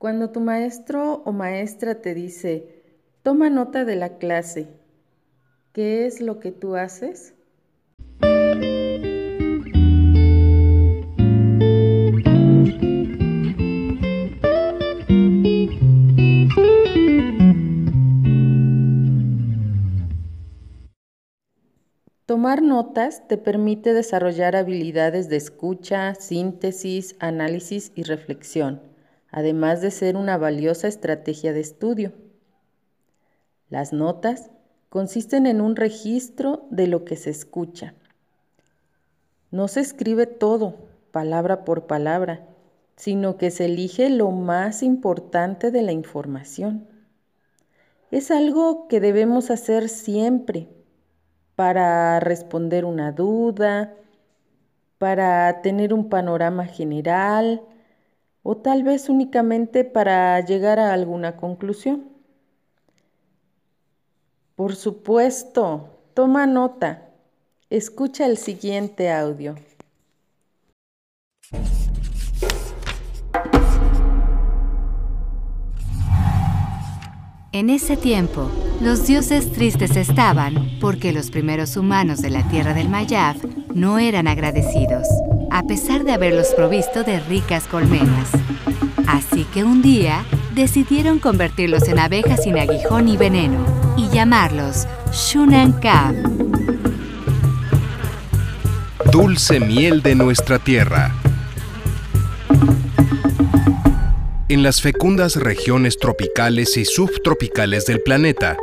Cuando tu maestro o maestra te dice, toma nota de la clase, ¿qué es lo que tú haces? Tomar notas te permite desarrollar habilidades de escucha, síntesis, análisis y reflexión, además de ser una valiosa estrategia de estudio. Las notas consisten en un registro de lo que se escucha. No se escribe todo, palabra por palabra, sino que se elige lo más importante de la información. Es algo que debemos hacer siempre para responder una duda, para tener un panorama general o tal vez únicamente para llegar a alguna conclusión. Por supuesto, toma nota. Escucha el siguiente audio. En ese tiempo, los dioses tristes estaban porque los primeros humanos de la tierra del Mayab no eran agradecidos, a pesar de haberlos provisto de ricas colmenas. Así que un día decidieron convertirlos en abejas sin aguijón y veneno y llamarlos Shunan Kab. Dulce miel de nuestra tierra. En las fecundas regiones tropicales y subtropicales del planeta,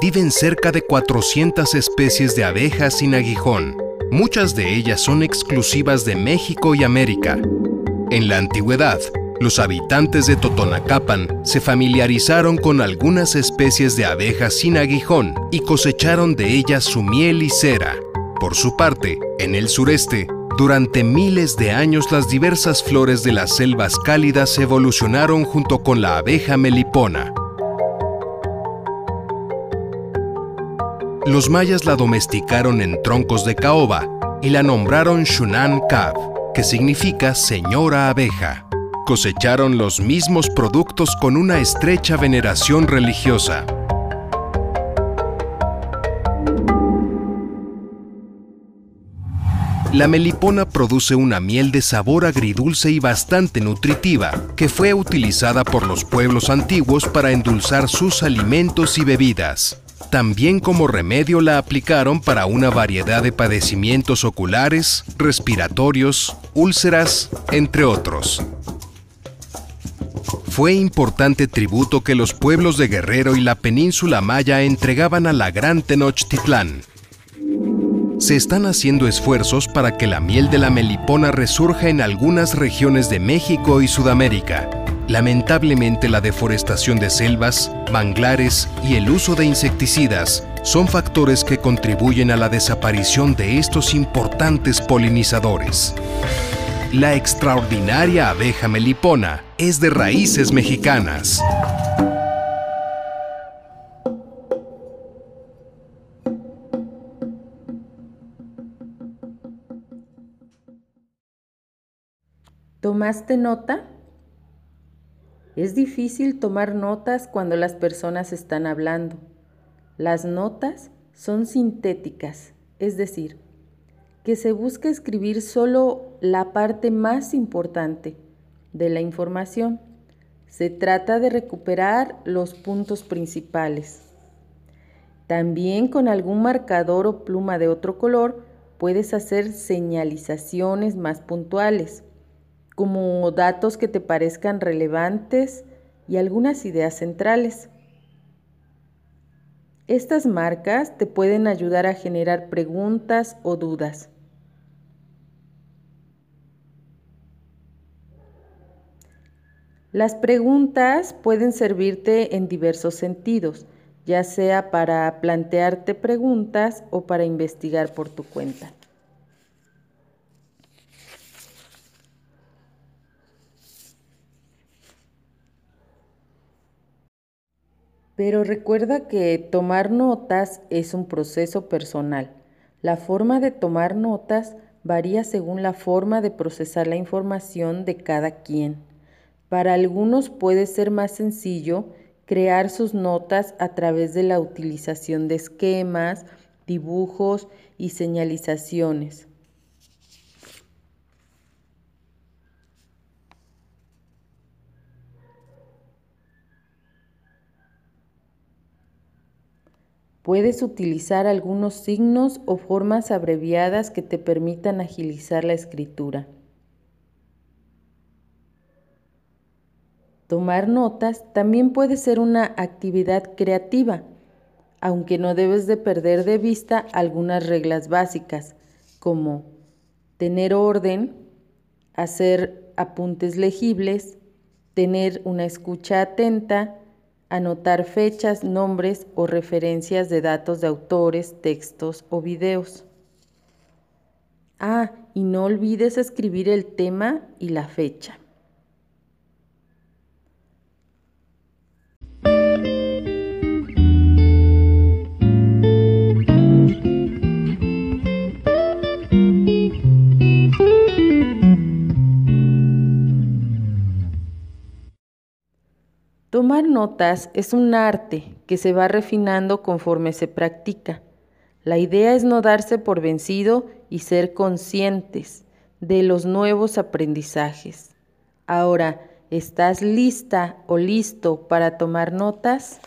viven cerca de 400 especies de abejas sin aguijón. Muchas de ellas son exclusivas de México y América. En la antigüedad, los habitantes de Totonacapan se familiarizaron con algunas especies de abejas sin aguijón y cosecharon de ellas su miel y cera. Por su parte, en el sureste, durante miles de años las diversas flores de las selvas cálidas evolucionaron junto con la abeja melipona. Los mayas la domesticaron en troncos de caoba y la nombraron Shunan Kab, que significa señora abeja. Cosecharon los mismos productos con una estrecha veneración religiosa. La melipona produce una miel de sabor agridulce y bastante nutritiva, que fue utilizada por los pueblos antiguos para endulzar sus alimentos y bebidas. También como remedio la aplicaron para una variedad de padecimientos oculares, respiratorios, úlceras, entre otros. Fue importante tributo que los pueblos de Guerrero y la península maya entregaban a la gran Tenochtitlán, se están haciendo esfuerzos para que la miel de la melipona resurja en algunas regiones de México y Sudamérica. Lamentablemente la deforestación de selvas, manglares y el uso de insecticidas son factores que contribuyen a la desaparición de estos importantes polinizadores. La extraordinaria abeja melipona es de raíces mexicanas. ¿Tomaste nota? Es difícil tomar notas cuando las personas están hablando. Las notas son sintéticas, es decir, que se busca escribir solo la parte más importante de la información. Se trata de recuperar los puntos principales. También con algún marcador o pluma de otro color puedes hacer señalizaciones más puntuales como datos que te parezcan relevantes y algunas ideas centrales. Estas marcas te pueden ayudar a generar preguntas o dudas. Las preguntas pueden servirte en diversos sentidos, ya sea para plantearte preguntas o para investigar por tu cuenta. Pero recuerda que tomar notas es un proceso personal. La forma de tomar notas varía según la forma de procesar la información de cada quien. Para algunos puede ser más sencillo crear sus notas a través de la utilización de esquemas, dibujos y señalizaciones. Puedes utilizar algunos signos o formas abreviadas que te permitan agilizar la escritura. Tomar notas también puede ser una actividad creativa, aunque no debes de perder de vista algunas reglas básicas, como tener orden, hacer apuntes legibles, tener una escucha atenta, anotar fechas, nombres o referencias de datos de autores, textos o videos. Ah, y no olvides escribir el tema y la fecha. Tomar notas es un arte que se va refinando conforme se practica. La idea es no darse por vencido y ser conscientes de los nuevos aprendizajes. Ahora, ¿estás lista o listo para tomar notas?